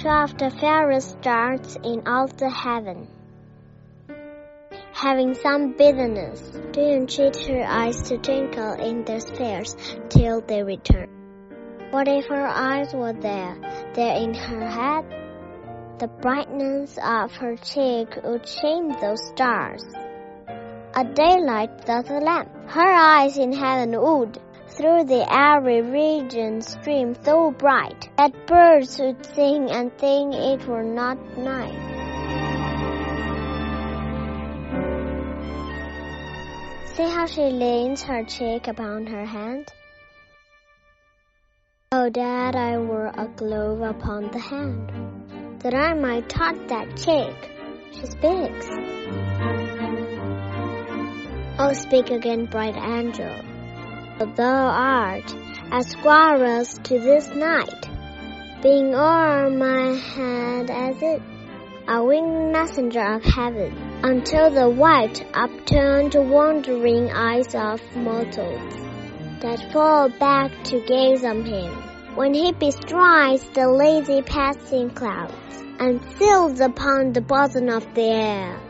twelve the fairest stars in all the heaven. Having some business, didn't cheat her eyes to twinkle in their spheres till they return. What if her eyes were there, there in her head? The brightness of her cheek would shame those stars. A daylight does a lamp, her eyes in heaven would, through the airy region stream so bright that birds would sing and think it were not night. See how she leans her cheek upon her hand? Oh, that I were a glove upon the hand, that I might touch that cheek. She speaks. Oh, speak again, bright angel. Thou art as squirrels to this night, being o'er my head as it, a winged messenger of heaven, until the white, upturned, wondering eyes of mortals that fall back to gaze on him, when he bestrides the lazy passing clouds, and sails upon the bosom of the air.